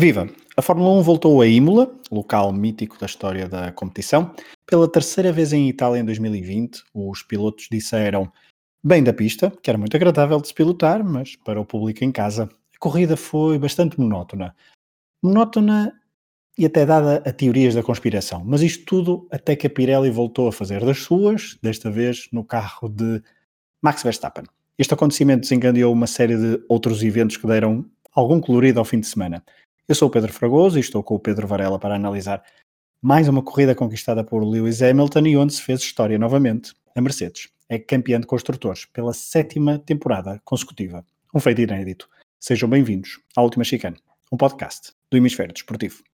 Viva! A Fórmula 1 voltou a Imola, local mítico da história da competição. Pela terceira vez em Itália em 2020, os pilotos disseram bem da pista, que era muito agradável de se pilotar, mas para o público em casa, a corrida foi bastante monótona. Monótona e até dada a teorias da conspiração, mas isto tudo até que a Pirelli voltou a fazer das suas, desta vez no carro de Max Verstappen. Este acontecimento desencadeou uma série de outros eventos que deram algum colorido ao fim de semana. Eu sou o Pedro Fragoso e estou com o Pedro Varela para analisar mais uma corrida conquistada por Lewis Hamilton e onde se fez história novamente. A Mercedes é campeã de construtores pela sétima temporada consecutiva. Um feito inédito. Sejam bem-vindos à Última Chicane, um podcast do Hemisfério Desportivo.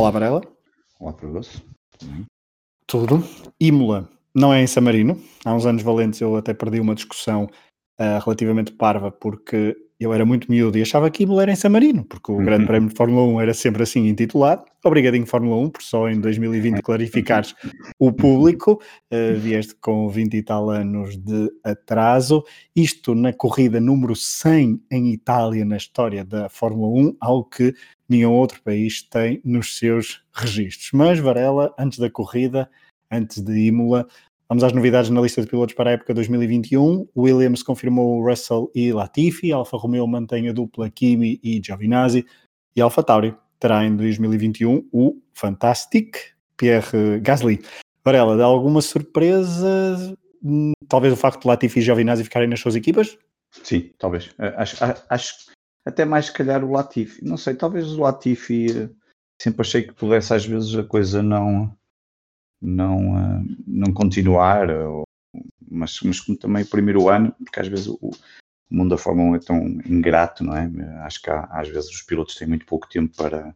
Olá, Varela. Olá, Fragoso. Tudo. Imola não é em Samarino. Há uns anos valentes eu até perdi uma discussão uh, relativamente parva porque eu era muito miúdo e achava que Imola era em Samarino, porque o uhum. Grande Prémio de Fórmula 1 era sempre assim intitulado. Obrigadinho Fórmula 1, por só em 2020 clarificares o público. Uh, vieste com 20 e tal anos de atraso. Isto na corrida número 100 em Itália, na história da Fórmula 1, algo que nenhum outro país tem nos seus registros. Mas Varela, antes da corrida, antes de Imola, vamos às novidades na lista de pilotos para a época 2021. Williams confirmou Russell e Latifi, Alfa Romeo mantém a dupla Kimi e Giovinazzi e Alfa Tauri terá em 2021 o Fantastic Pierre Gasly. Varela, dá alguma surpresa? Hum, talvez o facto de Latifi e Giovinazzi ficarem nas suas equipas? Sim, talvez. Eh, acho, acho até mais se calhar o Latifi. Não sei, talvez o Latifi sempre achei que pudesse às vezes a coisa não não, uh, não continuar, mas, mas como também o primeiro ano, porque às vezes o, o mundo da Fórmula 1 é tão ingrato, não é? Acho que há, às vezes os pilotos têm muito pouco tempo para.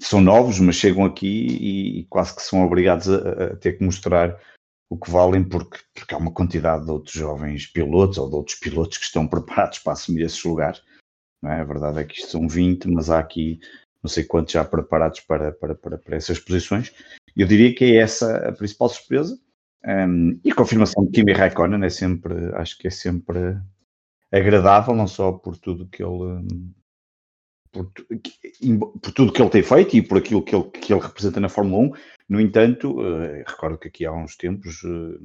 São novos, mas chegam aqui e, e quase que são obrigados a, a, ter que mostrar o que valem, porque, porque há uma quantidade de outros jovens pilotos ou de outros pilotos que estão preparados para assumir esses lugares. Não é? A verdade é que isto são 20, mas há aqui não sei quantos já preparados para, para, para, para essas posições. Eu diria que é essa a principal surpresa. Um, e a confirmação de Kimi Raikkonen é sempre, acho que é sempre agradável, não só por tudo que ele por, por, tudo que ele tem feito e por aquilo que ele, que ele representa na Fórmula 1. No entanto, uh, recordo que aqui há uns tempos uh,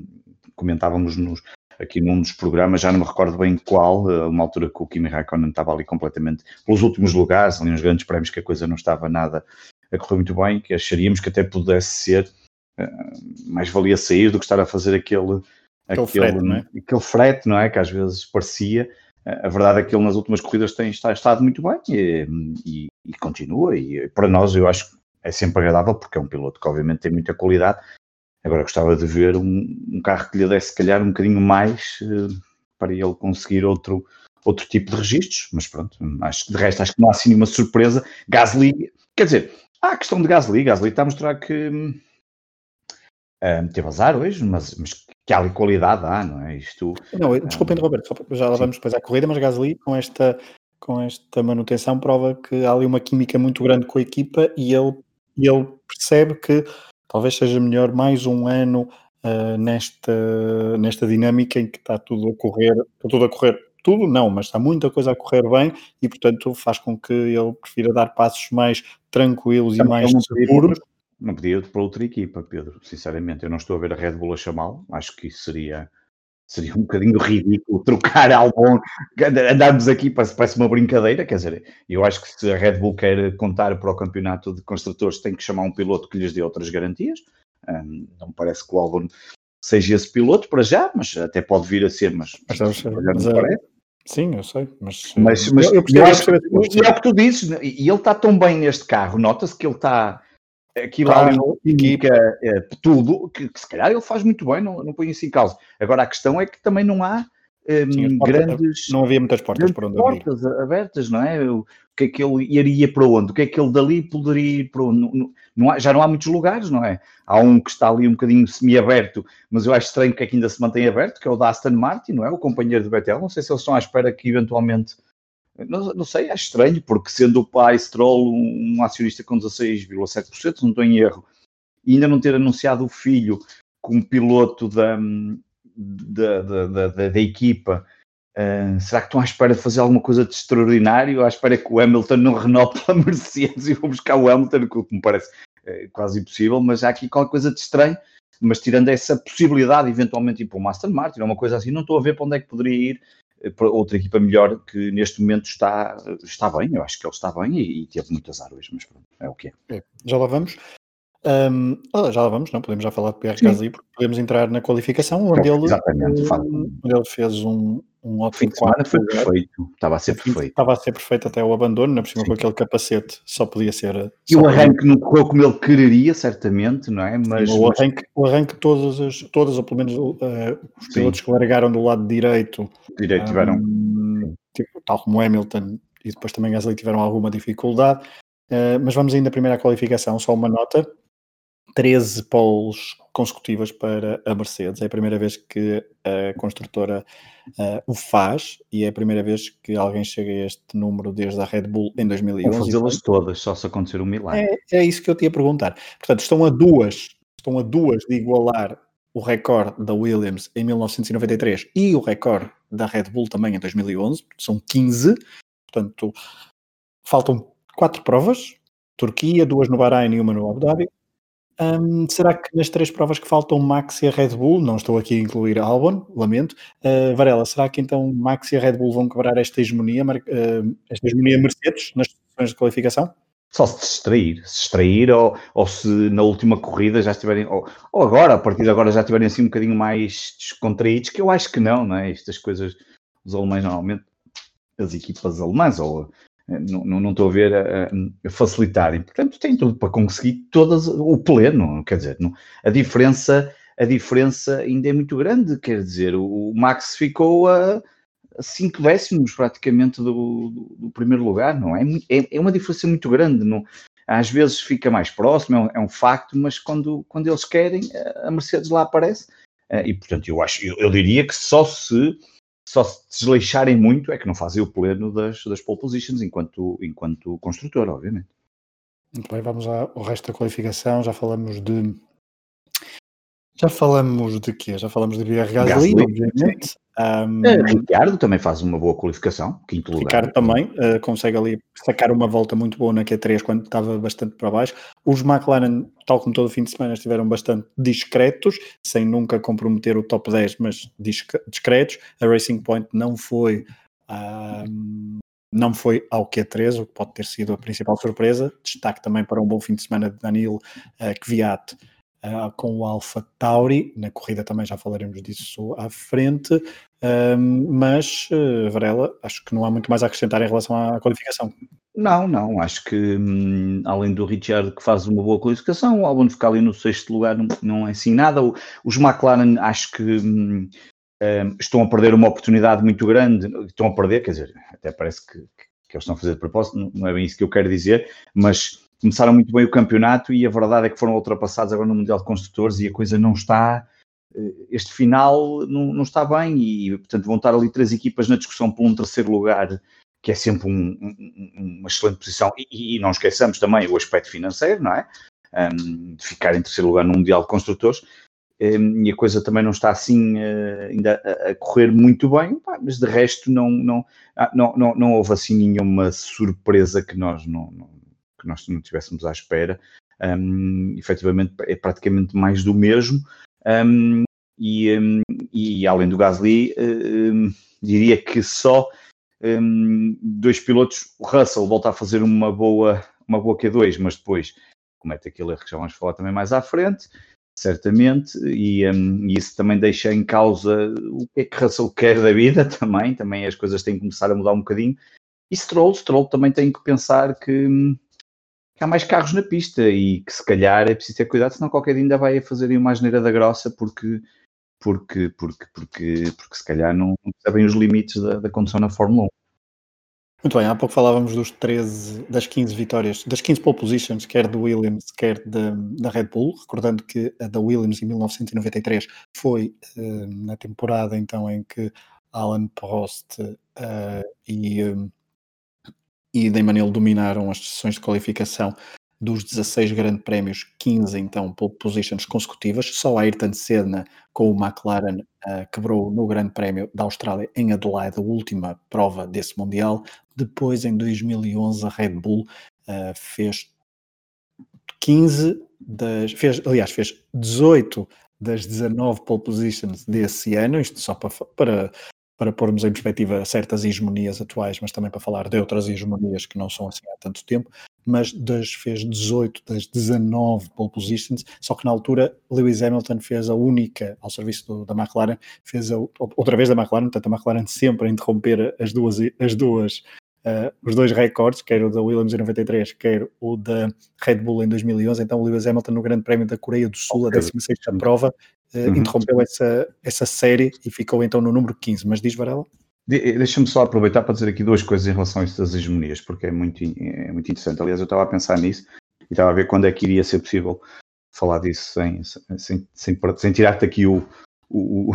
comentávamos nos, aqui num dos programas, já não me recordo bem qual, uh, uma altura que o Kimi Raikkonen estava ali completamente pelos últimos lugares, ali nos grandes prémios que a coisa não estava nada a correr muito bem, que acharíamos que até pudesse ser mais valia sair do que estar a fazer aquele, aquele, aquele, frete, não é? aquele frete, não é? Que às vezes parecia a verdade é que ele nas últimas corridas tem está, estado muito bem e, e, e, continua. E para nós, eu acho que é sempre agradável, porque é um piloto que, obviamente, tem muita qualidade. Agora, gostava de ver um, um carro que lhe desse, se calhar, um bocadinho mais uh, para ele conseguir outro, outro tipo de registros. Mas pronto, acho que de resto, acho que não há assim nenhuma surpresa. Gasly, quer dizer, há a questão de Gasly. Gasly está a mostrar que. Uh, teve azar hoje, mas, mas que há ali qualidade há, não é? Isto. Não, desculpem, um, Roberto, já lá vamos depois à corrida, mas Gasly com esta, com esta manutenção prova que há ali uma química muito grande com a equipa e ele, ele percebe que talvez seja melhor mais um ano uh, nesta, nesta dinâmica em que está tudo a correr, está tudo a correr, tudo não, mas está muita coisa a correr bem e portanto faz com que ele prefira dar passos mais tranquilos e mais seguros não podia ir para outra equipa, Pedro. Sinceramente, eu não estou a ver a Red Bull a chamá-lo. Acho que isso seria, seria um bocadinho ridículo trocar Albon, andarmos aqui, parece, parece uma brincadeira. Quer dizer, eu acho que se a Red Bull quer contar para o campeonato de construtores, tem que chamar um piloto que lhes dê outras garantias. Um, não parece que o Albon seja esse piloto para já, mas até pode vir a ser, mas, mas, mas, mas é, Sim, eu sei, mas, mas, mas eu, eu, eu acho, e é o que tu dizes, e ele está tão bem neste carro, nota-se que ele está aquilo claro. ali indica é, tudo, que, que, se calhar ele faz muito bem, não, não põe isso em causa. Agora a questão é que também não há um, Sim, grandes. Não havia muitas portas para onde portas abrir. abertas, não é? O, que é que ele iria para onde? O que é que ele dali poderia ir para onde? Não, não há, já não há muitos lugares, não é? Há um que está ali um bocadinho semi-aberto, mas eu acho estranho que, é que ainda se mantém aberto, que é o da Aston Martin, não é? O companheiro de Betel. Não sei se eles estão à espera que eventualmente. Não, não sei, acho estranho, porque sendo o pai Stroll um, acionista com 16,7%, não estou em erro, e ainda não ter anunciado o filho como piloto da, da, da, da, da equipa, uh, será que estão à espera de fazer alguma coisa de extraordinário? À espera que o Hamilton não renove pela Mercedes e vou buscar o Hamilton, que me parece uh, quase impossível, mas há aqui qualquer coisa de estranho. Mas tirando essa possibilidade, eventualmente ir para o Master Martin, uma coisa assim, não estou a ver para onde é que poderia ir eh, outra equipa melhor que neste momento está, está bem, eu acho que ele está bem e, e teve muitas árvores, mas pronto, é o que é. é já lá vamos. Um, já lá vamos, não podemos já falar de Pierre Gasly, porque podemos entrar na qualificação, onde ele, onde ele fez um, um ótimo quarto. foi perfeito, estava a ser perfeito. Estava a ser perfeito até o abandono, na por cima com aquele capacete, só podia ser. E o arranque não correu como ele quereria, certamente, não é? Mas, o arranque, o arranque todas, as, todas, ou pelo menos uh, os pilotos Sim. que largaram do lado direito, direito tiveram. Um, tipo, tal como Hamilton e depois também Gasly tiveram alguma dificuldade. Uh, mas vamos ainda primeiro à qualificação, só uma nota. 13 poles consecutivas para a Mercedes. É a primeira vez que a construtora uh, o faz e é a primeira vez que alguém chega a este número desde a Red Bull em 2011. Vão fazê-las todas, só se acontecer um milagre. É, é, isso que eu te ia perguntar. Portanto, estão a duas, estão a duas de igualar o recorde da Williams em 1993 e o recorde da Red Bull também em 2011. São 15. Portanto, faltam quatro provas. Turquia, duas no Bahrein e uma no Abu Dhabi. Um, será que nas três provas que faltam Max e a Red Bull, não estou aqui a incluir Albon, lamento, uh, Varela, será que então Max e a Red Bull vão quebrar esta hegemonia, uh, esta hegemonia Mercedes nas sessões de qualificação? Só se distrair, se distrair ou, ou se na última corrida já estiverem, ou, ou, agora, a partir de agora já estiverem assim um bocadinho mais descontraídos, que eu acho que não, não é? Estas coisas, os alemães normalmente, as equipas alemãs ou não, não, estou a ver a, a facilitarem. Portanto, tem tudo para conseguir todas o pleno, quer dizer, não, a diferença a diferença ainda é muito grande, quer dizer, o, Max ficou a, a cinco décimos praticamente do, do, do, primeiro lugar, não é? é? É, uma diferença muito grande, não, às vezes fica mais próximo, é um, é um, facto, mas quando, quando eles querem, a Mercedes lá aparece, eh, e portanto eu acho, eu, eu diria que só se só se desleixarem muito é que não fazem o pleno das, das pole positions enquanto, enquanto construtor, obviamente. Muito bem, vamos ao resto da qualificação. Já falamos de. Já falamos de quê? Já falamos de Pierre Gasly, Gasly obviamente. Um, uh, Ricardo também faz uma boa qualificação, quinto lugar. Ricardo também uh, consegue ali sacar uma volta muito boa na Q3 quando estava bastante para baixo. Os McLaren, tal como todo o fim de semana, estiveram bastante discretos, sem nunca comprometer o top 10, mas discretos. A Racing Point não foi. Um, não foi ao Q3, o que pode ter sido a principal surpresa. Destaque também para um bom fim de semana de Danilo uh, Kvyat uh, com o Alpha Tauri. Na corrida também já falaremos disso à frente. Mas, uh, Varela, acho que não há muito mais a acrescentar em relação à qualificação. Não, não, acho que hum, além do Richard que faz uma boa qualificação, o Albon ficar ali no sexto lugar não, não é assim nada. Os McLaren acho que hum, hum, estão a perder uma oportunidade muito grande, estão a perder, quer dizer, até parece que, que eles estão a fazer de propósito, não, não é bem isso que eu quero dizer, mas começaram muito bem o campeonato e a verdade é que foram ultrapassados agora no Mundial de Construtores e a coisa não está. Eh, este final não, não está bem e, portanto, vão estar ali três equipas na discussão por um terceiro lugar, que é sempre um, um, uma excelente posição. E, e, não esqueçamos também o aspecto financeiro, não é? Um, de ficar em terceiro lugar no Mundial de Construtores. E a coisa também não está assim uh, ainda a, a, correr muito bem, pá, mas de resto não, não, ah, não, não, não houve assim nenhuma surpresa que nós não, não que nós não estivéssemos à espera. Um, efetivamente é praticamente mais do mesmo. Um, e, um, e, além do Gasly, um, diria que só dois pilotos, o Russell volta a fazer uma boa, uma boa Q2, mas depois comete aquele erro que já vamos falar também mais à frente, certamente, e, e, isso também deixa em causa o que é que Russell quer da vida também, também as coisas têm que começar a mudar um bocadinho. E Stroll, Stroll também tem que pensar que que há mais carros na pista e que se calhar é preciso ter cuidado, senão qualquer dia ainda vai fazer uma asneira da grossa, porque porque, porque, porque, porque se calhar não sabem os limites da, da condução na Fórmula 1. Muito bem, há pouco falávamos dos 13, das 15 vitórias, das 15 pole positions, quer do Williams, quer de, da Red Bull, recordando que a da Williams em 1993 foi uh, na temporada então em que Alan Prost uh, e, um, e Damon dominaram as sessões de qualificação dos 16 grandes prémios, 15 então pole positions consecutivas, só Ayrton Senna com o McLaren uh, quebrou no Grande Prémio da Austrália em Adelaide, a última prova desse Mundial. Depois, em 2011, a Red Bull uh, fez 15 das. Fez, aliás, fez 18 das 19 pole positions desse ano, isto só para, para para pormos em perspectiva certas hegemonias atuais, mas também para falar de outras hegemonias que não são assim há tanto tempo, mas das, fez 18 das 19 pole positions, só que na altura Lewis Hamilton fez a única, ao serviço do, da McLaren, fez a, outra vez da McLaren, portanto a McLaren sempre a interromper as duas, as duas uh, os dois recordes, quer o da Williams em 93, quer o da Red Bull em 2011, então o Lewis Hamilton no Grande Prémio da Coreia do Sul, a 16 prova, uh, uhum. interrompeu essa, essa série e ficou então no número 15. Mas diz Varela? De, Deixa-me só aproveitar para dizer aqui duas coisas em relação a estas hegemonias, porque é muito, é muito interessante. Aliás, eu estava a pensar nisso e estava a ver quando é que iria ser possível falar disso sem, sem, sem, sem tirar-te aqui o, o,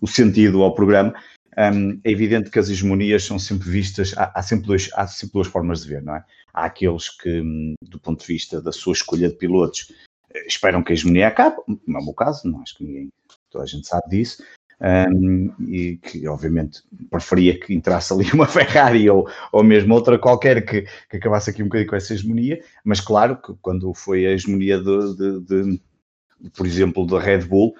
o, sentido ao programa. Um, é evidente que as hegemonias são sempre vistas, há, há, sempre dois, há sempre duas formas de ver, não é? Há aqueles que, hum, do ponto de vista da sua escolha de pilotos, esperam que a hegemonia acabe, não é o meu caso, não acho que ninguém, toda a gente sabe disso, um, e que obviamente preferia que entrasse ali uma Ferrari ou, ou mesmo outra qualquer que, que acabasse aqui um bocadinho com essa hegemonia, mas claro que quando foi a hegemonia de, de, de por exemplo, da Red Bull,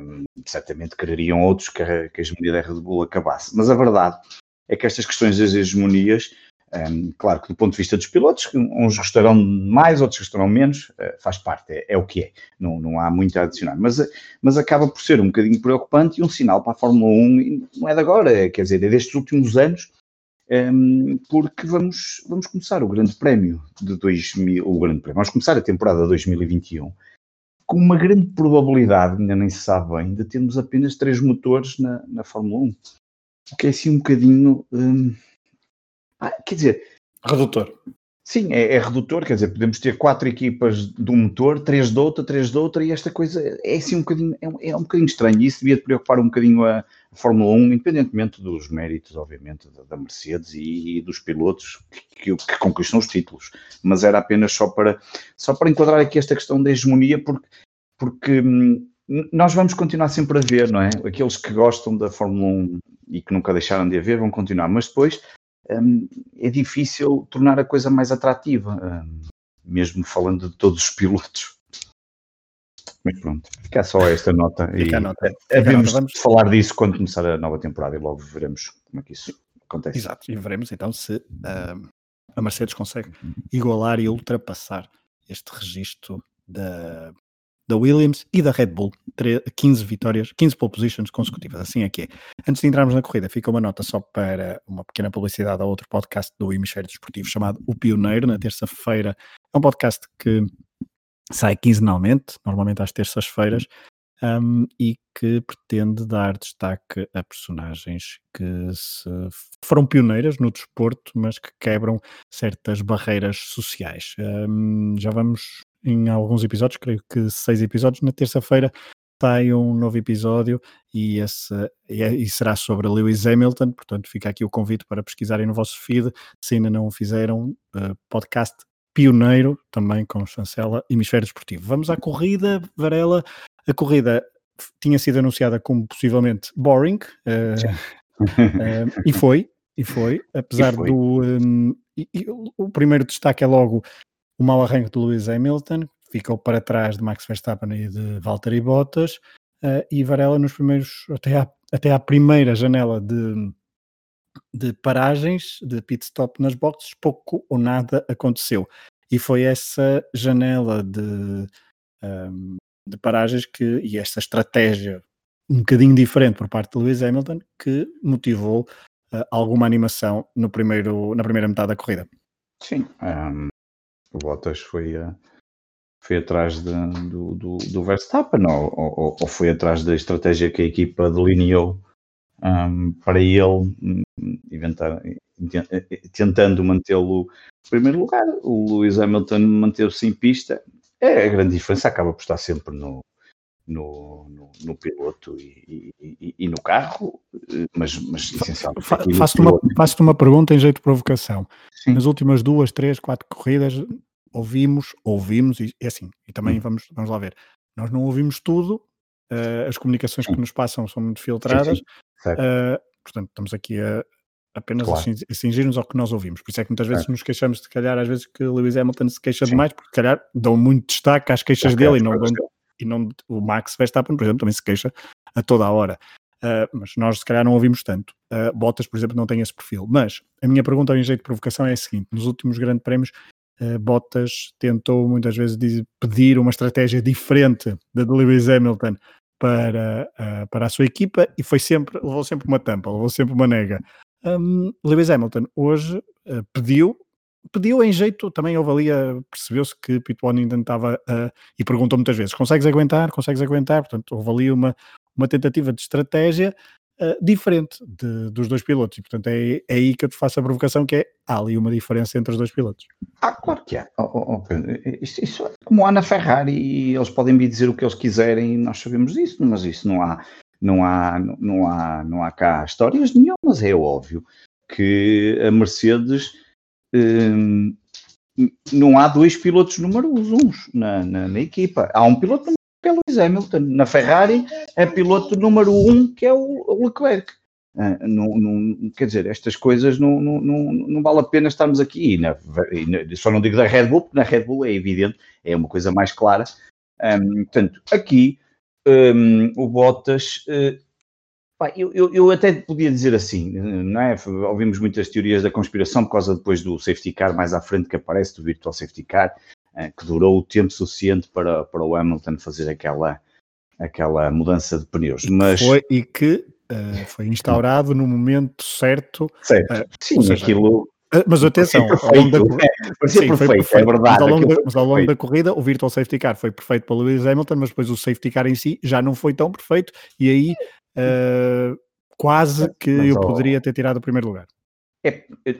um, certamente quereriam outros que a, que a hegemonia da Red Bull acabasse. Mas a verdade é que estas questões das hegemonias um, claro que do ponto de vista dos pilotos, uns gostarão mais, outros gostarão menos, uh, faz parte, é, é, o que é, não, não há muito a adicionar, mas, eh, mas acaba por ser um bocadinho preocupante e um sinal para a Fórmula 1, não é de agora, é, quer dizer, é destes últimos anos, um, porque vamos, vamos começar o Grande Prémio de 2000, o Grande Prémio, vamos começar a temporada 2021 com uma grande probabilidade, ainda nem se sabe bem, de termos apenas três motores na, na Fórmula 1, o que é assim um bocadinho. Um, ah, quer dizer. Redutor. Sim, é, é, redutor, quer dizer, podemos ter quatro equipas de um motor, três de outra, três de outra, e esta coisa é assim um bocadinho, é, é um bocadinho estranho, e isso devia preocupar um bocadinho a, a Fórmula 1, independentemente dos méritos, obviamente, da, da Mercedes e, e, dos pilotos que, que, conquistam os títulos, mas era apenas só para, só para enquadrar aqui esta questão da hegemonia, porque, porque hum, nós vamos continuar sempre a ver, não é? Aqueles que gostam da Fórmula 1 e que nunca deixaram de haver vão continuar, mas depois um, é difícil tornar a coisa mais atrativa, um, mesmo falando de todos os pilotos. Mas pronto, fica só esta nota. Fica e nota. Havemos de falar disso quando começar a nova temporada e logo veremos como é que isso acontece. Exato, e veremos então se uh, a Mercedes consegue igualar e ultrapassar este registro da da Williams e da Red Bull, 15 vitórias, 15 pole positions consecutivas, assim é que é. Antes de entrarmos na corrida, fica uma nota só para uma pequena publicidade a outro podcast do Hemisfério Desportivo chamado O Pioneiro, na terça-feira. É um podcast que sai quinzenalmente, normalmente às terças-feiras, um, e que pretende dar destaque a personagens que foram pioneiras no desporto, mas que quebram certas barreiras sociais. Um, já vamos em alguns episódios, creio que seis episódios. Na terça-feira sai um novo episódio e, esse, e, é, e, será sobre Lewis Hamilton. Portanto, fica aqui o convite para pesquisarem no vosso feed. Se ainda não o fizeram, uh, podcast pioneiro também com chancela Hemisfério Desportivo. Vamos à corrida, Varela. A corrida tinha sido anunciada como possivelmente boring uh, uh, e foi. E foi, apesar e foi. do. Um, e, e, o primeiro destaque é logo o mau arranque de Lewis Hamilton, ficou para trás de Max Verstappen e de Valtteri Bottas, uh, e Varela nos primeiros, até à, até à primeira janela de, de paragens, de pit stop nas boxes, pouco ou nada aconteceu. E foi essa janela de, um, ehm, de paragens que, e essa estratégia um bocadinho diferente por parte de Lewis Hamilton que motivou uh, alguma animação no primeiro, na primeira metade da corrida. Sim, um, ehm, o Bottas foi, uh, foi atrás de, do, do, do, Verstappen ou, ou, ou, foi atrás da estratégia que a equipa delineou um, para ele inventar, tentando mantê-lo em primeiro lugar. O Lewis Hamilton manteve-se em pista. É, a grande diferença acaba por estar sempre no, no, no, no piloto e, e, e, no carro, mas, mas essencialmente. Faço-te uma, faço uma pergunta em jeito de provocação. Sim. Nas últimas duas, três, quatro corridas, ouvimos, ouvimos, e é assim, e também hum. vamos, vamos lá ver. Nós não ouvimos tudo, uh, as comunicações sim. que nos passam são muito filtradas, sim, uh, portanto, estamos aqui a, apenas claro. a cingir-nos ao que nós ouvimos. Por isso é que muitas vezes nos queixamos, de calhar, às vezes que Lewis Hamilton se queixa demais, porque, calhar, dão muito destaque às queixas dele e não dão e não o Max Verstappen, por exemplo, também se queixa a toda a hora. Uh, mas nós se calhar não ouvimos tanto. Uh, Bottas, por exemplo, não tem esse perfil. Mas a minha pergunta em jeito de provocação é a seguinte: nos últimos grandes prémios, uh, Bottas tentou muitas vezes pedir uma estratégia diferente da de Lewis Hamilton para, para a sua equipa e foi sempre, levou sempre uma tampa, levou sempre uma nega. Um, Lewis Hamilton hoje pediu pediu em jeito, também houve ali, percebeu-se que Pitbull tentava uh, e perguntou muitas vezes: consegues aguentar? Consegues aguentar? Portanto, houve ali uma, uma tentativa de estratégia diferente de, dos dois pilotos, e portanto é, é, aí que eu te faço a provocação: que é há ali uma diferença entre os dois pilotos. Ah, claro que há. Oh, oh, oh, isso, isso, é como há na Ferrari, eles podem me dizer o que eles quiserem, nós sabemos disso, mas isso não há. Não há, não, há, não há cá histórias nenhumas, é óbvio que a Mercedes Hum, não há dois pilotos números uns na, na, na, equipa. Há um piloto número que é Lewis Hamilton. Na Ferrari é piloto número um que é o Leclerc. Uh, não, não, quer dizer, estas coisas não, não, não, não vale a pena estarmos aqui. E na, e na, só não digo da Red Bull, porque na Red Bull é evidente, é uma coisa mais clara. Um, portanto, aqui um, o Bottas uh, eu, eu, eu, até podia dizer assim, não é? Ouvimos muitas teorias da conspiração por causa depois do safety car mais à frente que aparece, do virtual safety car, eh, que durou o tempo suficiente para, para o Hamilton fazer aquela, aquela mudança de pneus. Mas... Foi, e que uh, foi instaurado no momento certo. Certo, uh, sim, seja, aquilo... Mas atenção, ao longo da corrida, é, sim, perfeito, perfeito, é verdade. Mas ao, longo, da, mas ao longo da corrida, o Virtual Safety Car foi perfeito para Lewis Hamilton, mas depois o Safety Car em si já não foi tão perfeito, e aí uh, quase que Mas, eu poderia ter tirado o primeiro lugar. É, é,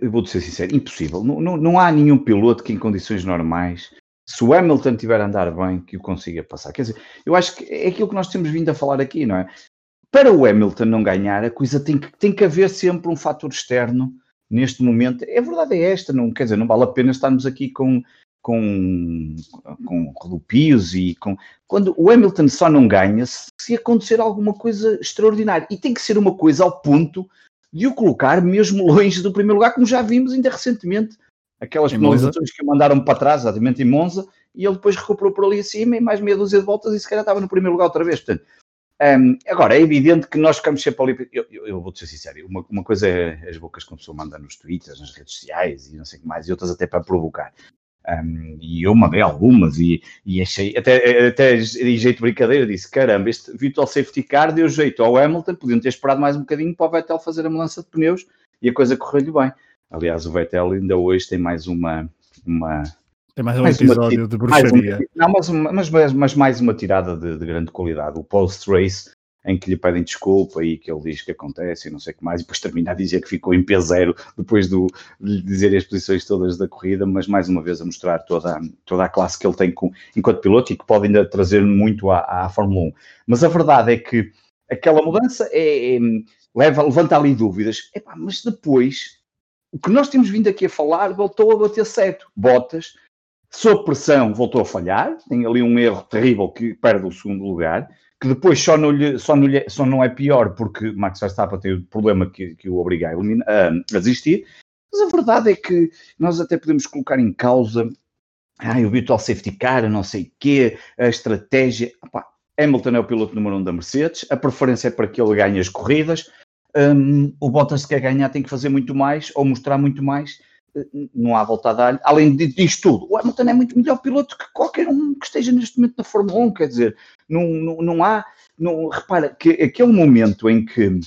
eu vou ser sincero, impossível. Não, não, não, há nenhum piloto que em condições normais, se o Hamilton tiver a andar bem, que o consiga passar. Quer dizer, eu acho que é aquilo que nós temos vindo a falar aqui, não é? Para o Hamilton não ganhar, a coisa tem que, tem que haver sempre um fator externo neste momento. É verdade, é esta, não, quer dizer, não vale a pena estarmos aqui com com, com rodopios e com. Quando o Hamilton só não ganha se, se acontecer alguma coisa extraordinária. E tem que ser uma coisa ao ponto de o colocar mesmo longe do primeiro lugar, como já vimos ainda recentemente. Aquelas penalizações que mandaram para trás, exatamente em Monza, e ele depois recuperou por ali acima e mais meia dúzia de voltas e se calhar estava no primeiro lugar outra vez. Portanto, um, agora, é evidente que nós ficamos sempre ali. Eu, eu, eu vou-te ser sincero, uma, uma coisa é as bocas que uma pessoa manda nos twitters, nas redes sociais e não sei o que mais, e outras até para provocar. Um, e eu mandei algumas e, e achei, até, até em jeito de brincadeira, disse: caramba, este virtual safety car deu jeito ao Hamilton, podiam ter esperado mais um bocadinho para o Vettel fazer a mudança de pneus e a coisa correu-lhe bem. Aliás, o Vettel ainda hoje tem mais uma. uma tem mais um mais episódio uma, de bruxaria. não, mas, mas, mas, mas, mais uma tirada de, de grande qualidade. O post-race em que lhe pedem desculpa e que ele diz que acontece e não sei o que mais, e depois termina a dizer que ficou em P0 depois do, de lhe dizer as posições todas da corrida, mas mais uma vez a mostrar toda, toda a classe que ele tem com, enquanto piloto e que pode ainda trazer muito à, à Fórmula 1. Mas a verdade é que aquela mudança é, é leva, levanta ali dúvidas, Epá, mas depois o que nós temos vindo aqui a falar voltou a bater certo. Botas, sob pressão, voltou a falhar, tem ali um erro terrível que perde o segundo lugar que depois só não, lhe, só, não lhe, só não é pior porque Max Verstappen tem o problema que, que o obriga a, eliminar, a, desistir, mas a verdade é que nós até podemos colocar em causa o virtual safety car, não sei o quê, a estratégia. Opa, Hamilton é o piloto número um da Mercedes, a preferência é para que ele ganhe as corridas. Um, o Bottas, se quer ganhar, tem que fazer muito mais ou mostrar muito mais não há volta a dar. Além disto tudo, o Hamilton é muito melhor piloto que qualquer um que esteja neste momento na Fórmula 1, quer dizer, não, não, não há, não, repara que aquele momento em que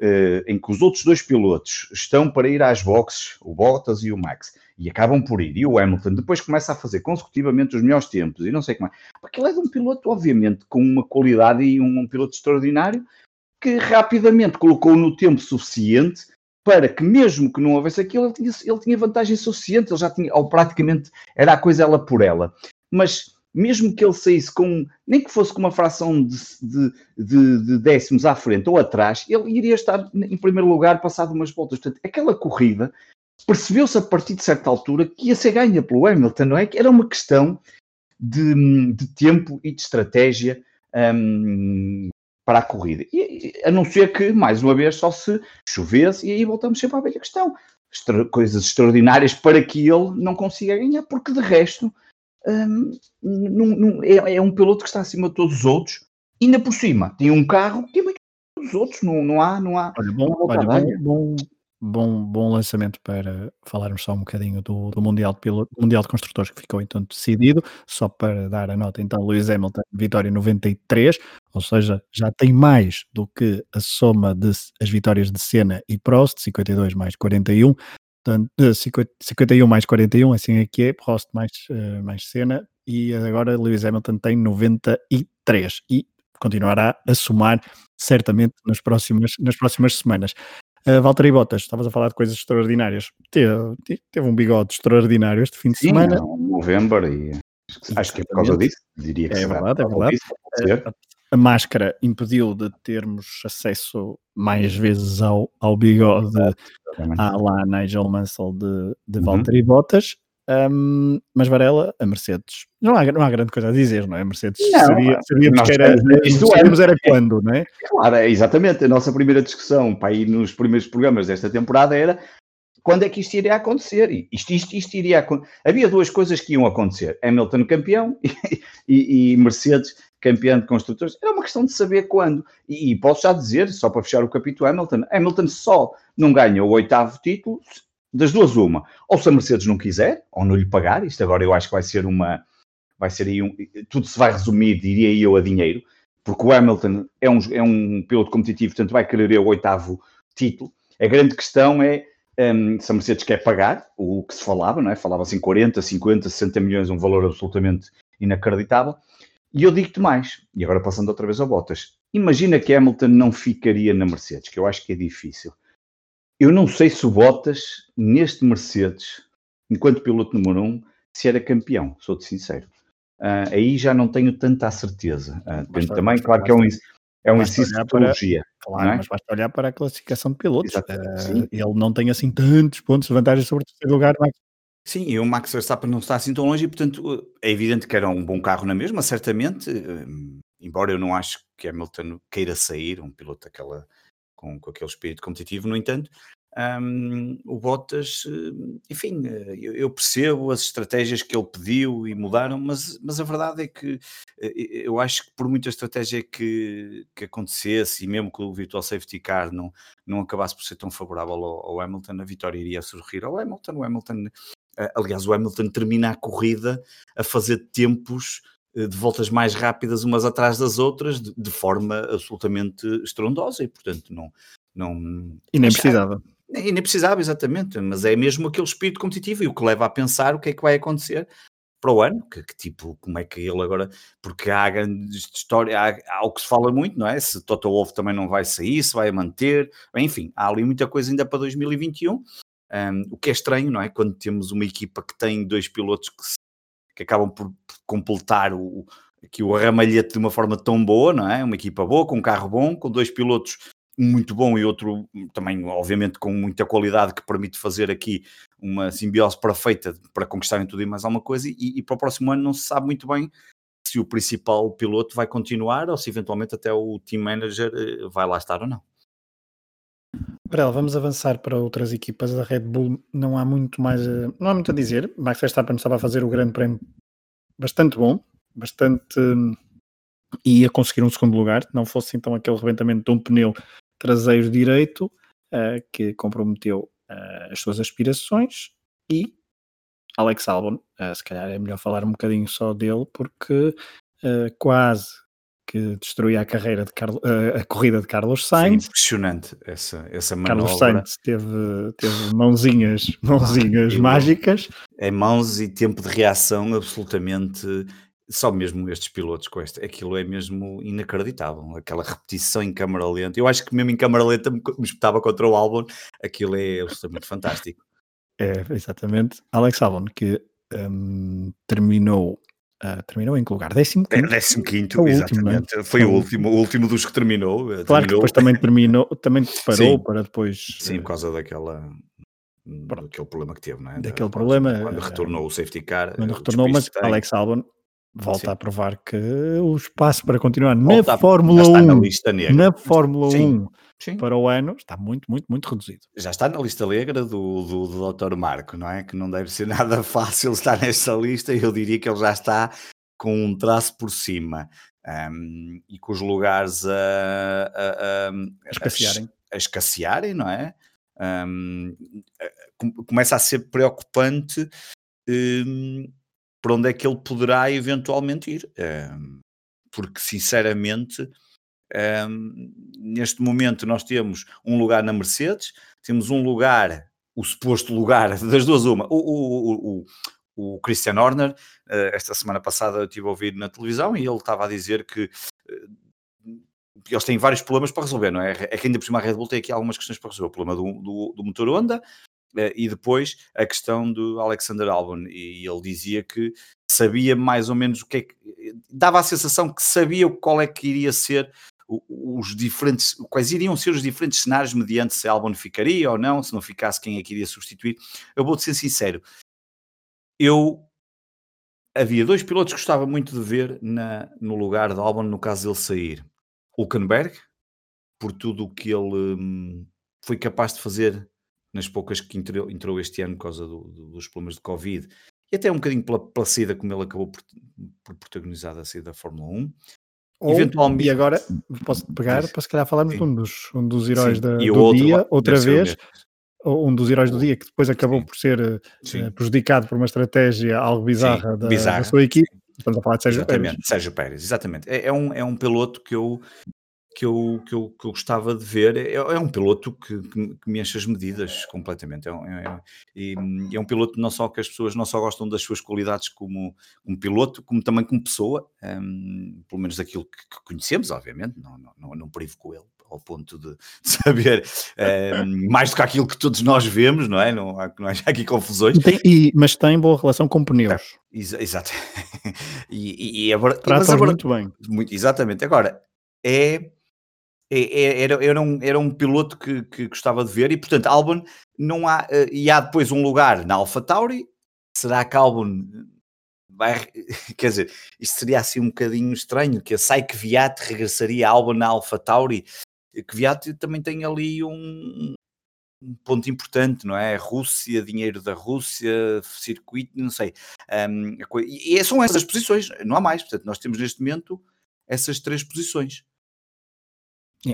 uh, em que os outros dois pilotos estão para ir às boxes, o Bottas e o Max, e acabam por ir, e o Hamilton depois começa a fazer consecutivamente os melhores tempos, e não sei como é, porque ele é de um piloto, obviamente, com uma qualidade e um, um piloto extraordinário, que rapidamente colocou no tempo suficiente para que mesmo que não houvesse aquilo, ele tinha, ele tinha vantagem suficiente, ele já tinha, ou praticamente era a coisa ela por ela. Mas mesmo que ele saísse com, nem que fosse com uma fração de, de, de, de, décimos à frente ou atrás, ele iria estar em primeiro lugar passado umas voltas. Portanto, aquela corrida percebeu-se a partir de certa altura que ia ser ganha pelo Hamilton, não é? Que era uma questão de, tempo e de estratégia um, para a corrida. E, a não ser que, mais uma vez, só se chovesse e aí voltamos sempre à velha questão. Extra, coisas extraordinárias para que ele não consiga ganhar, porque de resto um, num, é, é, um piloto que está acima de todos os outros, ainda por cima tem um carro que é melhor que todos os outros, não, não há. Não há olha, bom, olha, bom, bom, bom, bom lançamento para falarmos só um bocadinho do, do Mundial, de Piloto, Mundial de Construtores que ficou então decidido, só para dar a nota então, Lewis Hamilton, vitória 93, ou seja, já tem mais do que a soma das vitórias de Senna e Prost, 52 mais 41, portanto, 51 mais 41, assim é que é, Prost mais, uh, mais Senna, e agora Lewis Hamilton tem 93, e continuará a somar certamente nas próximas, nas próximas semanas. Uh, Valtteri Bottas, estavas a falar de coisas extraordinárias. Teve, teve um bigode extraordinário este fim de Sim, semana. novembro e acho que é por causa disso. Diria que é verdade, é verdade. Disso, a, a, máscara impediu de termos acesso mais vezes ao, ao bigode à lá Nigel Mansell de, de uhum. Valtteri Bottas. Um, mas Varela, a Mercedes, não há, não há grande coisa a dizer, não é? A Mercedes não, sabia, sabíamos que era, sabíamos era quando, não é? Claro, é, exatamente. A nossa primeira discussão para ir nos primeiros programas desta temporada era quando é que isto iria acontecer? Isto, isto, isto iria Havia duas coisas que iam acontecer: Hamilton campeão e, e, e Mercedes campeão de construtores. Era uma questão de saber quando. E, e, posso já dizer, só para fechar o capítulo Hamilton, Hamilton só não ganha o oitavo título das duas uma, ou se a Mercedes não quiser, ou não lhe pagar, isto agora eu acho que vai ser uma, vai ser aí um, tudo se vai resumir, diria eu, a dinheiro, porque o Hamilton é um, é um piloto competitivo, portanto vai querer o oitavo título. A grande questão é um, se a Mercedes quer pagar, o que se falava, não é? Falava-se em 40, 50, 60 milhões, um valor absolutamente inacreditável. E eu digo-te mais, e agora passando outra vez a Bottas, imagina que Hamilton não ficaria na Mercedes, que eu acho que é difícil. Eu não sei se o Bottas, neste Mercedes, enquanto piloto número um, se era campeão, sou-te sincero. Uh, aí já não tenho tanta certeza. Uh, também, claro que é um, é um exercício de psicologia. Claro, é? mas basta olhar para a classificação de pilotos. Uh, ele não tem assim tantos pontos de vantagem sobre o terceiro lugar. Max. Sim, e o Max Verstappen não está assim tão longe e, portanto, é evidente que era um bom carro na mesma, certamente. embora eu não acho que Hamilton queira sair, um piloto daquela com, com aquele espírito competitivo. No entanto, um, o Bottas, eh, enfim, eh, eu, percebo as estratégias que ele pediu e mudaram, mas, mas a verdade é que eh, eu acho que por muita estratégia que, que acontecesse, e mesmo que o Virtual Safety Car não, não acabasse por ser tão favorável ao, ao Hamilton, a vitória iria surgir ao Hamilton. O Hamilton, aliás, o Hamilton termina a corrida a fazer tempos de voltas mais rápidas umas atrás das outras de, de forma absolutamente estrondosa e portanto não não e nem precisava e nem precisava exatamente mas é mesmo aquele espírito competitivo e o que leva a pensar o que é que vai acontecer para o ano, que, que, tipo, como é que ele agora, porque há grande história, há, há, o que se fala muito, não é? Se Toto Wolff também não vai sair, se vai manter, enfim, há ali muita coisa ainda para 2021, um, o que é estranho, não é? Quando temos uma equipa que tem dois pilotos que se que acabam por completar o, aqui o ramalhete de uma forma tão boa, não é? Uma equipa boa, com um carro bom, com dois pilotos, muito bom e outro também, obviamente, com muita qualidade que permite fazer aqui uma simbiose perfeita para conquistarem tudo e mais alguma coisa. E, e para o próximo ano não se sabe muito bem se o principal piloto vai continuar ou se eventualmente até o team manager eh, vai lá estar ou não. Para vamos avançar para outras equipas da Red Bull. Não há muito mais, a, não há muito a dizer. Max Verstappen estava a fazer o grande prémio bastante bom, bastante e a conseguir um segundo lugar. Não fosse então aquele rebentamento de um pneu traseiro direito uh, que comprometeu uh, as suas aspirações e Alex Albon. Uh, se calhar é melhor falar um bocadinho só dele porque quase que destruía a carreira de Carlos, a corrida de Carlos Sainz. Foi impressionante essa, essa manobra. Carlos Sainz teve, teve mãozinhas, mãozinhas ah, mágicas. É mãos e tempo de reação absolutamente só mesmo estes pilotos com esta, aquilo é mesmo inacreditável, aquela repetição em câmara lenta. Eu acho que mesmo em câmara lenta me, me espetava contra o Albon, aquilo é absolutamente fantástico. É, exatamente. Alex Albon, que um, terminou Uh, terminou em que lugar? 15 é, 15 é exatamente. Último, é? Foi o último, o último dos que terminou. Claro terminou. que depois também terminou, também parou Sim. para depois. Sim, por causa daquela. Daquele problema que teve, não é? Daquele da, problema. Quando retornou o safety car. Quando retornou, mas Alex Albon volta Sim. a provar que o espaço para continuar volta na Fórmula 1, na, na Fórmula Sim. 1 Sim. para o ano está muito, muito, muito reduzido. Já está na lista negra do, do, do Dr. Marco, não é? Que não deve ser nada fácil estar nesta lista. Eu diria que ele já está com um traço por cima um, e com os lugares a, a, a, a escassearem. A, escassearem, não é? Um, começa a ser preocupante um, para onde é que ele poderá eventualmente ir. Um, porque, sinceramente, um, neste momento nós temos um lugar na Mercedes, temos um lugar, o suposto lugar, das duas uma, o, o, o, o Christian Horner, uh, esta semana passada eu estive a ouvir na televisão e ele estava a dizer que uh, eles têm vários problemas para resolver, não é? É que ainda por cima a Red Bull tem aqui algumas questões para resolver. O problema do, do, do motor Honda, eh, e depois a questão do Alexander Albon, e ele dizia que sabia mais ou menos o que é que. dava a sensação que sabia qual é que iria ser os diferentes, quais iriam ser os diferentes cenários mediante se Albon ficaria ou não, se não ficasse, quem é que iria substituir. Eu vou-te ser sincero, eu havia dois pilotos que gostava muito de ver na, no lugar de Albon no caso dele sair. Hulkenberg, por tudo o que ele hum, foi capaz de fazer nas poucas que entrou, entrou este ano por causa do, do, dos problemas de Covid e até um bocadinho pela, pela saída como ele acabou por, por protagonizar a saída da Fórmula 1. Ou, Eventualmente... E agora posso pegar para se calhar falarmos de um dos, um dos heróis da, do outro, dia, outra vez, um dos heróis do dia que depois acabou Sim. por ser uh, prejudicado por uma estratégia algo bizarra, da, bizarra. da, sua equipe. Estamos a falar de Sérgio exatamente, Pérez. Sérgio Pérez, exatamente. É, é, um, é um piloto que eu que eu, que eu, que eu gostava de ver. É, é um piloto que, que, que, me enche as medidas completamente. É um, é, é, é, um piloto não só que as pessoas não só gostam das suas qualidades como, como piloto, como também como pessoa, um, pelo menos daquilo que, que, conhecemos, obviamente, não, não, não, não privo com ele ao ponto de, saber um, mais do que aquilo que todos nós vemos, não é? Não há, não há aqui confusões. Tem, e, mas tem boa relação com pneus. É, ex exato. e, e, e agora, Trata muito bem. Muito, exatamente. Agora, é é, é, era, era, um, era um piloto que, que gostava de ver e portanto Albon não há uh, e há depois um lugar na Alpha Tauri será que Albon vai quer dizer isto seria assim um bocadinho estranho que a Saik Viat regressaria a Albon na Alpha Tauri que Viat também tem ali um, um ponto importante, não é? Rússia, dinheiro da Rússia, circuito, não sei. Um, e são essas posições, não há mais. Portanto, nós temos neste momento essas três posições.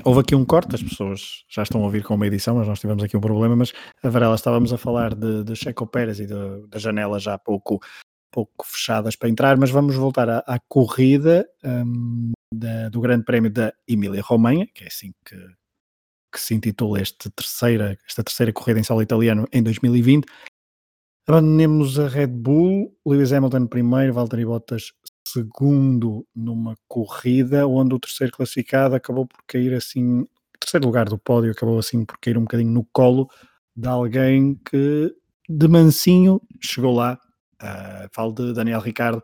Houve aqui um corte, as pessoas já estão a ouvir com uma edição, mas nós tivemos aqui um problema, mas a Varela estávamos a falar de, de Checo Pérez e da janela já pouco, pouco fechadas para entrar, mas vamos voltar à, à corrida um, da, do Grande Prémio da Emília-Romanha, que é assim que, que se intitula este terceira, esta terceira corrida em solo italiano em 2020. Abandonemos a Red Bull, Lewis Hamilton primeiro, Valtteri Bottas segundo numa corrida onde o terceiro classificado acabou por cair assim, o terceiro lugar do pódio acabou assim por cair um bocadinho no colo de alguém que de mansinho chegou lá. Uh, falo de Daniel Ricardo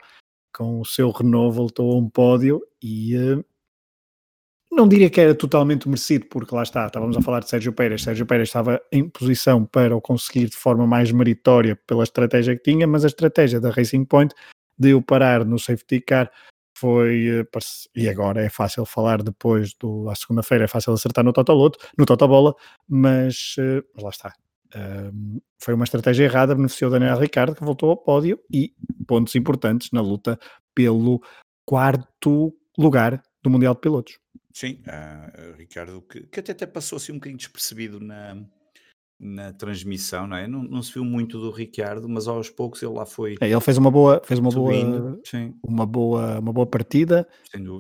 com o seu Renault voltou a um pódio e uh, não diria que era totalmente merecido, porque lá está, estávamos a falar de Sérgio Pérez. Sérgio Pérez estava em posição para o conseguir de forma mais meritória pela estratégia que tinha, mas a estratégia da Racing Point de o parar no safety car foi, eh, e agora é fácil falar depois do, à segunda-feira, é fácil acertar no Totoloto, no Totobola, mas, eh, mas lá está. Um, foi uma estratégia errada, beneficiou Daniel Ricardo, que voltou ao pódio e pontos importantes na luta pelo quarto lugar do Mundial de Pilotos. Sim, uh, Ricardo, que, que até, até passou assim um bocadinho despercebido na, na transmissão, não é? Não, não, se viu muito do Ricciardo, mas aos poucos ele lá foi. É, ele fez uma boa, fez uma boa, uma boa, uma boa partida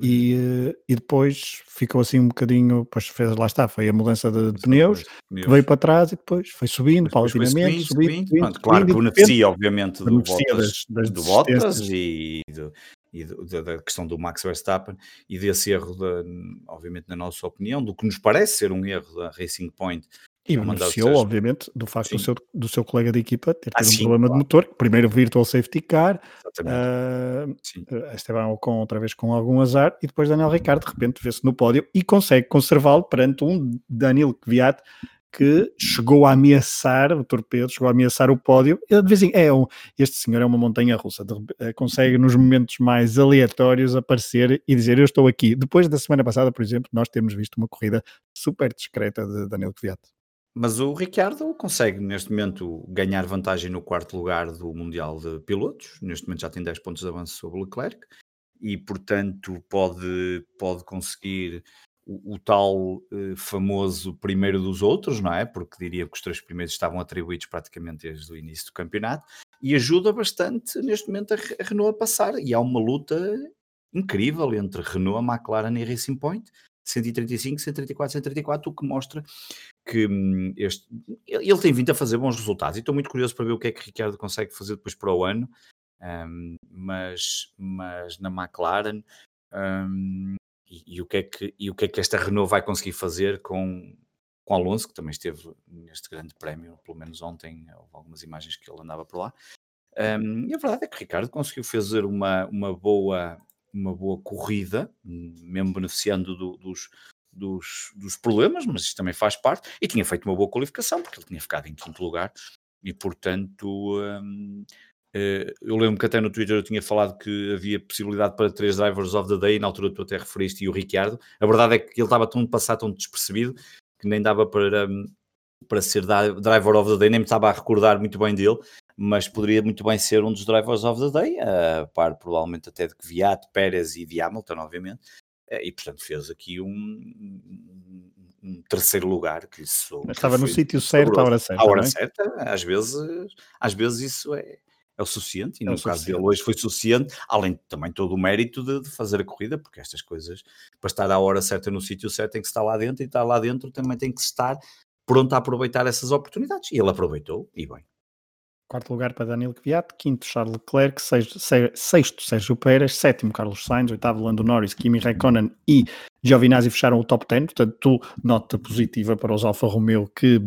e, eh, e depois ficou assim um bocadinho, depois fez, lá está, foi a mudança de, de pneus, pneus, que veio para trás e depois foi subindo paulatinamente, subindo, subindo, subindo, subindo, claro, beneficia obviamente do Bottas, das, das do Bottas e do, e da questão do Max Verstappen e desse erro, de, obviamente, na nossa opinião, do que nos parece ser um erro da Racing Point e beneficiou, obviamente, do facto do seu, do seu colega de equipa ter ah, tido ah, um problema claro. de motor. Primeiro virtual safety car, uh, Esteban Ocon outra vez com algum azar, e depois Daniel Ricciardo de repente vê-se no pódio e consegue conservá-lo perante um Daniel Kvyat que chegou a ameaçar o torpedo, chegou a ameaçar o pódio. Ele, de vez em é um, este senhor é uma montanha russa, de, eh, consegue nos momentos mais aleatórios aparecer e dizer eu estou aqui. Depois da semana passada, por exemplo, nós temos visto uma corrida super discreta de Daniel Kvyat. Mas o Ricciardo consegue neste momento ganhar vantagem no quarto lugar do Mundial de Pilotos. Neste momento já tem 10 pontos de avanço sobre Leclerc e, portanto, pode, pode conseguir o, o tal eh, famoso primeiro dos outros, não é? Porque diria que os três primeiros estavam atribuídos praticamente desde o início do campeonato e ajuda bastante neste momento a, a Renault a passar. E há uma luta incrível entre Renault, McLaren e Racing Point 135, 134, 134, o que mostra que hum, este, ele tem vindo a fazer bons resultados e estou muito curioso para ver o que é que Ricardo consegue fazer depois para o ano, um, mas, mas na McLaren um, e, e, o que é que, e o que é que esta Renault vai conseguir fazer com, com Alonso, que também esteve neste grande prémio, pelo menos ontem, houve algumas imagens que ele andava por lá. Um, e a verdade é que Ricardo conseguiu fazer uma, uma boa uma boa corrida, mesmo beneficiando do, dos, dos, dos, problemas, mas isto também faz parte, e tinha feito uma boa qualificação, porque ele tinha ficado em quinto lugar, e portanto hum, eh, eu lembro que até no Twitter eu tinha falado que havia possibilidade para três drivers of the day, na altura tu até referiste, e o Ricciardo, a verdade é que ele estava tão passado, tão despercebido, que nem dava para, hum, para ser driver of the day, nem me estava a recordar muito bem dele, mas poderia muito bem ser um dos drivers of the day, a par provavelmente até de Kvyat, Pérez e de Hamilton, obviamente, e portanto fez aqui um, um terceiro lugar que lhe sou. Estava no sítio certo, à hora certa. À hora é? certa, às vezes, às vezes isso é, é o suficiente, e é no caso dele hoje foi suficiente, além também todo o mérito de, de, fazer a corrida, porque estas coisas, para estar à hora certa no sítio certo, tem que estar lá dentro, e estar lá dentro também tem que estar pronto a aproveitar essas oportunidades, e ele aproveitou, e bem. Quarto lugar para Daniel Kvyat, quinto Charles Leclerc, sexto, sexto Sérgio Pérez, sétimo Carlos Sainz, oitavo Lando Norris, Kimi Raikkonen e Giovinazzi fecharam o top 10, portanto nota positiva para os Alfa Romeo que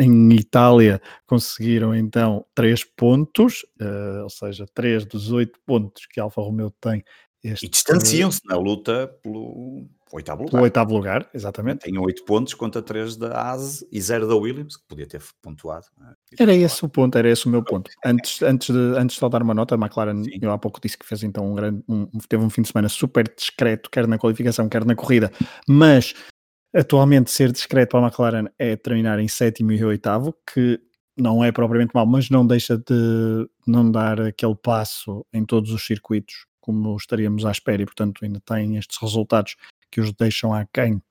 em Itália conseguiram então três pontos, uh, ou seja, três dos oito pontos que a Alfa Romeo tem. Este, e distanciam-se na luta pelo oitavo lugar. O oitavo lugar, exatamente. Tem oito pontos contra três da ASE e zero da Williams, que podia ter pontuado. É? Era esse o ponto, era esse o meu ponto. Antes, antes, de, antes de só dar uma nota, a McLaren, Sim. eu há pouco disse que fez então um grande, um, teve um fim de semana super discreto, quer na qualificação, quer na corrida, mas atualmente ser discreto para a McLaren é terminar em sétimo e oitavo, que não é propriamente mal, mas não deixa de não dar aquele passo em todos os circuitos como estaríamos à espera e portanto ainda tem estes resultados que os deixam aquém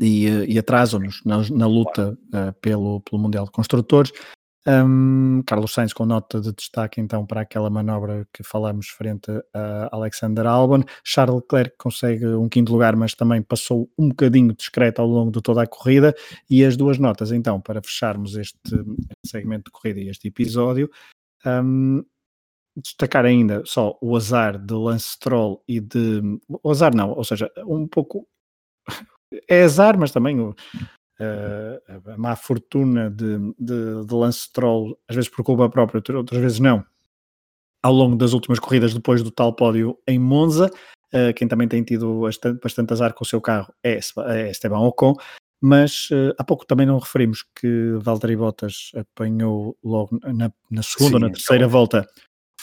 e, eh, e atrasam-nos na, na, luta uh, pelo, pelo Mundial de Construtores. Um, Carlos Sainz com nota de destaque então para aquela manobra que falamos frente a Alexander Albon. Charles Leclerc consegue um quinto lugar, mas também passou um bocadinho discreto ao longo de toda a corrida. E as duas notas então para fecharmos este segmento de corrida e este episódio. Um, destacar ainda só o azar de Lance Stroll e de. O azar não, ou seja, um pouco. É azar, mas também o, uh, a má fortuna de, de, de Lance Stroll, às vezes por culpa própria, outras vezes não, ao longo das últimas corridas depois do tal pódio em Monza. Uh, quem também tem tido bastante, bastante azar com o seu carro é, é Esteban Ocon, mas uh, há pouco também não referimos que Valtteri Bottas apanhou logo na, na segunda ou na terceira então, volta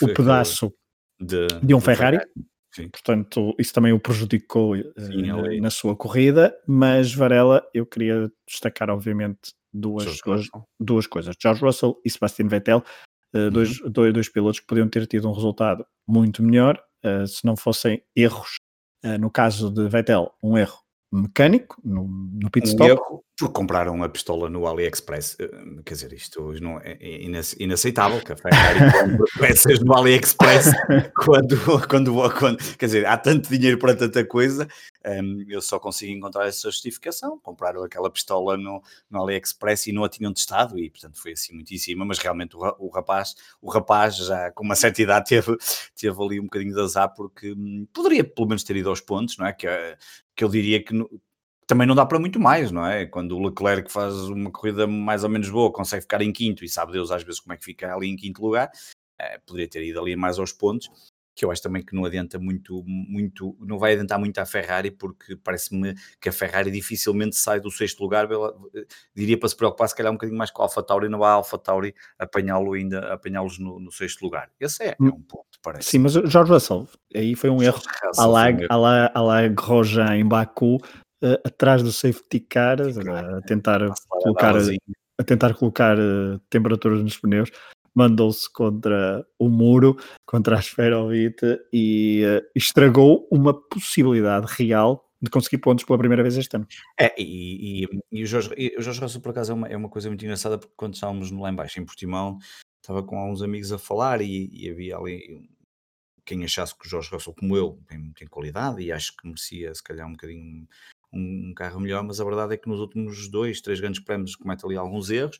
o pedaço de, de um Ferrari. Ferrari. Portanto, isso também o prejudicou Sim, uh, na sua corrida, mas Varela, eu queria destacar, obviamente, duas, duas, duas, coisas: George Russell e Sebastian Vettel, uh, uhum. dois, dois, dois, pilotos que podiam ter tido um resultado muito melhor uh, se não fossem erros. no caso de Vettel, um erro mecânico no, no pit Um stop. erro porque compraram a pistola no AliExpress. Eh, Quer dizer, isto não é é inace- inaceitável que a Ferrari compre peças no AliExpress quando, quando, quando. Quer dizer, há tanto dinheiro para tanta coisa. hum, eu só consigo encontrar essa justificação. Compraram aquela pistola no, no AliExpress e não a tinham testado, e portanto foi assim muito em cima. Mas realmente o, o rapaz, o rapaz já com uma certa idade, teve, teve ali um bocadinho de azar, porque hum, poderia pelo menos ter ido aos pontos, não é? Que, eh, que eu diria que também não dá para muito mais, não é? Quando o Leclerc faz uma corrida mais ou menos boa, consegue ficar em quinto e sabe Deus às vezes como é que fica ali em quinto lugar, eh, poderia ter ido ali mais aos pontos, que eu acho também que não adianta muito, muito, não vai adiantar muito à Ferrari, porque parece-me que a Ferrari dificilmente sai do sexto lugar, pela- eh, diria para se preocupar se calhar um bocadinho mais com a Alfa Tauri, não a Alfa Tauri apanhá-lo ainda, apanhá-los no, no sexto lugar. Esse é, é um ponto, parece. Sim, mas o Jorge Russell, aí foi um erro la, à la, à la Grosjean em Baku, eh, atrás do safety car, Ficar, a tentar colocar, a tentar colocar temperaturas nos pneus, mandou-se contra o muro, contra a esferovite e eh, estragou uma possibilidade real de conseguir pontos pela primeira vez este ano. É, e, e, e o, Jorge, e o Jorge Russell, por acaso, é uma, é uma coisa muito engraçada, porque quando estávamos lá embaixo em Portimão, estava com alguns amigos a falar e, e havia ali quem achasse que o Jorge Russell, como eu, tem, tem qualidade e acho que merecia, se calhar, um bocadinho um, um carro melhor, mas a verdade é que nos últimos dois, três grandes prémios comete ali alguns erros.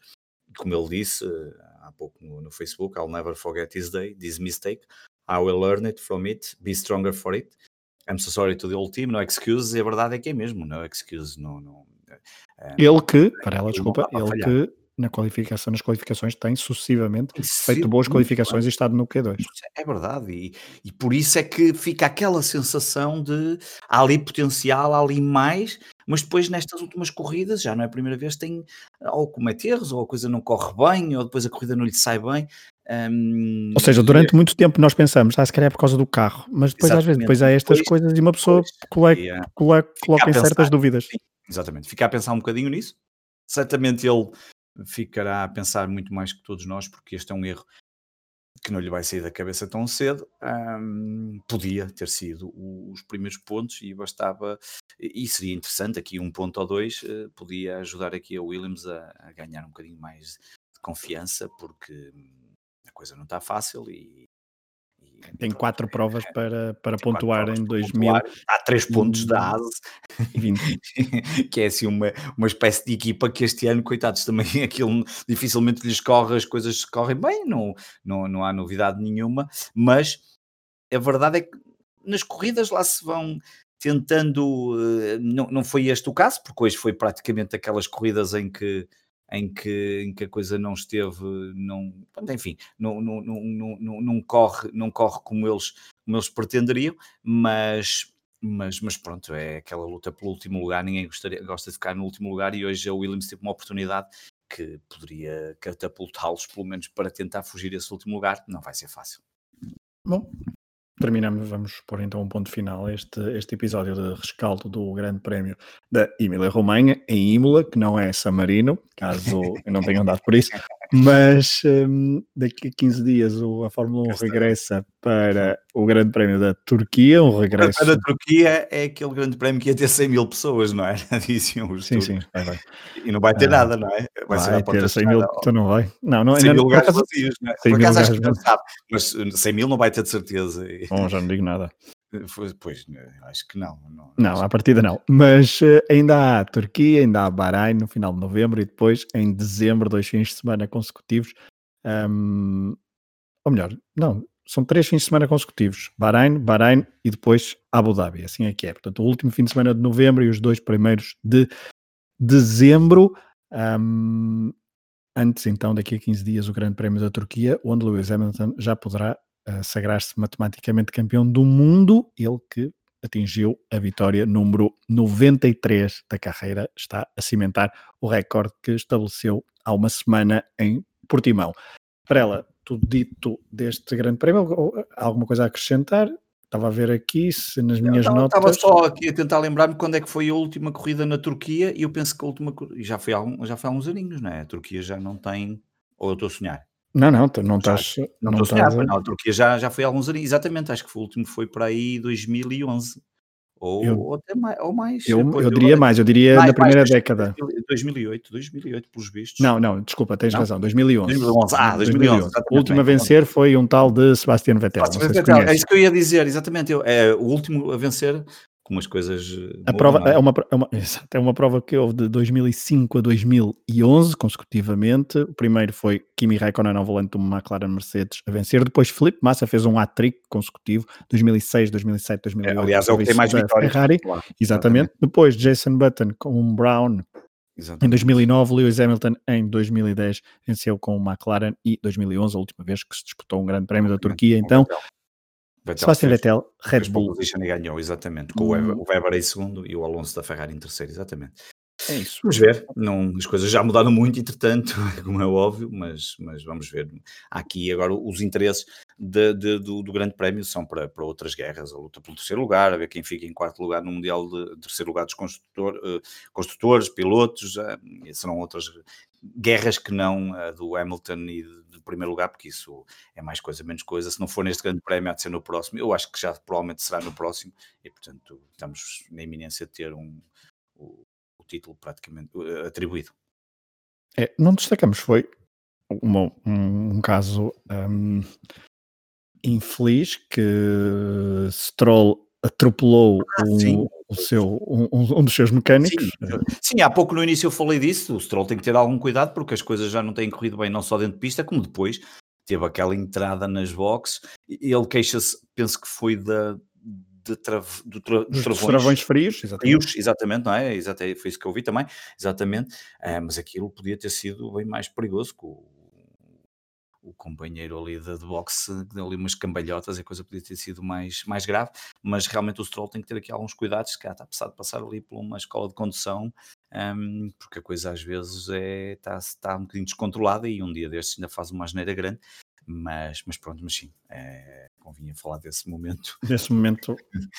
Como ele disse eh, há pouco no, no Facebook, I'll never forget this day, this mistake. I will learn it from it, be stronger for it. I'm so sorry to the whole team, no excuses. E a verdade é que é mesmo, no excuse. No, no, eh, Ele que, para ela, não desculpa, ele que na qualificação, nas qualificações tem sucessivamente Isso feito boas qualificações e estado no Q2. É verdade, e, e por isso é que fica aquela sensação de há ali potencial, há ali mais, mas depois nestas últimas corridas, já não é a primeira vez, tem ou comete erros, ou a coisa não corre bem, ou depois a corrida não lhe sai bem. hum, Ou seja, durante muito tempo nós pensamos, ah, se calhar é por causa do carro, mas depois às vezes Exatamente. depois há estas Depois- coisas e uma pessoa coloca, coloca, coloca em certas dúvidas. Sim. Exatamente, fica a pensar um bocadinho nisso. Certamente ele ficará a pensar muito mais que todos nós, porque este é um erro que não lhe vai sair da cabeça tão cedo. Podia ter sido os primeiros pontos e bastava, e seria interessante aqui um ponto ou dois, eh, podia ajudar aqui a Williams a, a ganhar um bocadinho mais de confiança, porque hum, a coisa não está fácil e. Tem quatro provas para, para tem pontuar em para pontuar. Há três pontos da ASE 2020. que é assim uma, uma espécie de equipa que este ano, coitados, também aquilo dificilmente lhes corre, as coisas correm bem, não, não, não há novidade nenhuma, mas a verdade é que nas corridas lá se vão tentando, eh, não, não foi este o caso, porque hoje foi praticamente aquelas corridas em que em que, em que a coisa não esteve, não, pronto, enfim, não, não, não, não, não, não corre, não corre como eles, como eles pretenderiam, mas, mas, mas pronto, é aquela luta pelo último lugar, ninguém gostaria, gosta de ficar no último lugar e hoje a Williams teve uma oportunidade que poderia catapultá-los pelo menos para tentar fugir desse último lugar, não vai ser fácil. Bom, terminamos, vamos pôr então um ponto final a este, este episódio de rescaldo do Grande Prémio da Emília-Romanha em Imola, que não é San Marino, caso não tenha andado por isso, mas hum, daqui a 15 dias a Fórmula 1 Cá está. regressa para o Grande Prémio da Turquia, um regresso... A Turquia é aquele grande prémio que ia ter 100 mil pessoas, não é? Diziam os Sim, sim, vai, vai. E não vai ter Ah, nada, não é? Vai, ser Vai à porta ter 100 mil, então não vai. Não, não, 100 ainda mil lugares acaso, vazios, não é? 100 Por acaso acho que não sabe, mas uh, 100 mil não vai ter de certeza. Bom, já não digo nada. Pois, né, acho que não. Não, Não, à partida não. Mas eh, ainda há Turquia, ainda há Bahrein no final de novembro e depois em dezembro, dois fins de semana consecutivos. Ahm, ou melhor, não, são três fins de semana consecutivos: Bahrein, Bahrein e depois Abu Dhabi. Assim é que é. Portanto, o último fim de semana de novembro e os dois primeiros de dezembro. Ahm, antes, então, daqui a 15 dias, o Grande Prémio da Turquia, onde Lewis Hamilton já poderá eh, sagrar-se matematicamente campeão do mundo. Ele que atingiu a vitória número 93 da carreira, está a cimentar o recorde que estabeleceu há uma semana em Portimão. Para ela, tudo dito deste grande prémio, alguma coisa a acrescentar? Estava a ver aqui se nas minhas notas. Estava só aqui a tentar lembrar-me quando é que foi a última corrida na Turquia e eu penso que a última já foi há, algum- já foi há uns aninhos, não é? A Turquia já não tem. Ou eu estou a sonhar? Não, não, não estás. Não estás a- não, a Turquia já, já foi há alguns aninhos. Exatamente, acho que o último foi para aí 2011. Ou, Eu- ou até mais. Ou mais Eu, Pois, eu diria mais, eu diria mais- na primeira mais década. 2008, 2008, pelos vistos. Não, não, desculpa, tens Não? razão, 2011. 2011, ah, 2011, exatamente, O último a vencer foi um tal de Sebastian Vettel. Ah, não sei se Vettel, é isso que eu ia dizer, exatamente. Eu, é o último a vencer com umas coisas. eh, A prova é? uma, é, uma, é uma prova que houve de 2005 a 2011 consecutivamente. O primeiro foi Kimi Raikkonen ao volante do McLaren Mercedes a vencer. Depois Felipe Massa fez um hat-trick consecutivo 2006, 2007, 2008. É, aliás, é o que tem mais vitórias. Ferrari, Claro, exatamente. Depois Jason Button com um Brown exatamente. em 2009, Lewis Hamilton em 2010 venceu com o McLaren e 2011, a última vez que se disputou um grande prémio da Turquia. Então, Vettel. Sebastian fez- Vettel, Red Bull. position e ganhou, exatamente. Com o Weber, o Weber em segundo e o Alonso da Ferrari em terceiro, exatamente. É isso. Vamos ver, não, as coisas já mudaram muito, entretanto, como é óbvio, mas, mas vamos ver. Aqui agora os interesses de- de- do, do Grande Prémio são para, para outras guerras, a luta pelo terceiro lugar, a ver quem fica em quarto lugar no Mundial de terceiro lugar dos construtor, eh, construtores, pilotos, eh, serão outras guerras que não a do Hamilton e de primeiro lugar, porque isso é mais coisa, menos coisa. Se não for neste Grande Prémio, há de ser no próximo. Eu acho que já provavelmente será no próximo, e portanto estamos na iminência de ter um, o, o título praticamente eh, atribuído. É, não destacamos, foi uma- um, um caso hum, infeliz que Stroll atropelou o, sim. o seu, um, um dos seus mecânicos. Sim, sim, há pouco no início eu falei disso. O Stroll tem que ter algum cuidado porque as coisas já não têm corrido bem, não só dentro de pista, como depois. Teve aquela entrada nas boxes ele queixa-se, penso que foi da, de trave- do, tra- dos Dos travões. frios, exatamente. frios, exatamente, não é? É- foi isso que eu vi também, exatamente. Ah, mas aquilo podia ter sido bem mais perigoso que o, o companheiro ali de, de boxe, deu ali umas cambalhotas e a coisa podia ter sido mais, mais grave. Mas realmente o Stroll tem que ter aqui alguns cuidados, que está precisado de passar ali por uma escola de condução, ahm, porque a coisa às vezes é, está, está um bocadinho descontrolada e um dia destes ainda faz uma asneira grande. Mas, mas pronto, mas sim, é, convinha falar desse momento. Nesse momento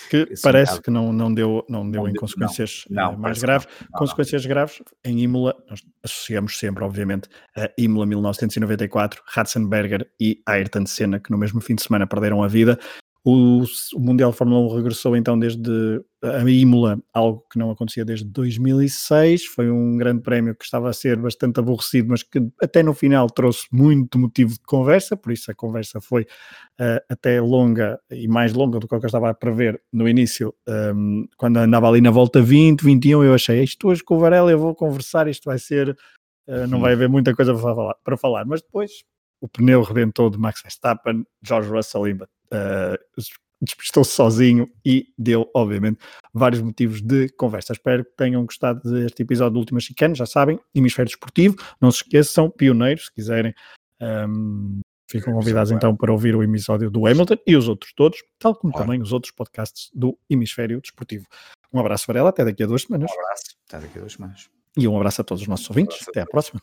que parece que não, não deu, não deu Não em consequências não, eh, não, mais parece que graves. consequências graves em Imola, nós associamos sempre, obviamente, a Imola 1994, Ratzenberger e Ayrton Senna, que no mesmo fim de semana perderam a vida. O, o Mundial de Fórmula 1 regressou então desde a Imola, algo que não acontecia desde 2006. Foi um grande prémio que estava a ser bastante aborrecido, mas que até no final trouxe muito motivo de conversa, por isso a conversa foi eh, até longa e mais longa do que eu estava a prever no início, um, quando andava ali na volta 20, 21, eu achei isto hoje com o Varela eu vou conversar, isto vai ser, uh, não Uhum. vai haver muita coisa para falar, para falar, mas depois o pneu rebentou de Max Verstappen, George Russell uh, despistou-se sozinho e deu, obviamente, vários motivos de conversa. Espero que tenham gostado deste episódio do Última Chicane, já sabem, Hemisfério Desportivo, não se esqueçam, pioneiros, se quiserem. Um, Ficam convidados então para ouvir o episódio do Hamilton e os outros todos, tal como Claro. também os outros podcasts do Hemisfério Desportivo. Um abraço, Varela, até daqui a duas semanas. Um abraço, até daqui a duas semanas. E um abraço a todos os nossos ouvintes. a Até à próxima.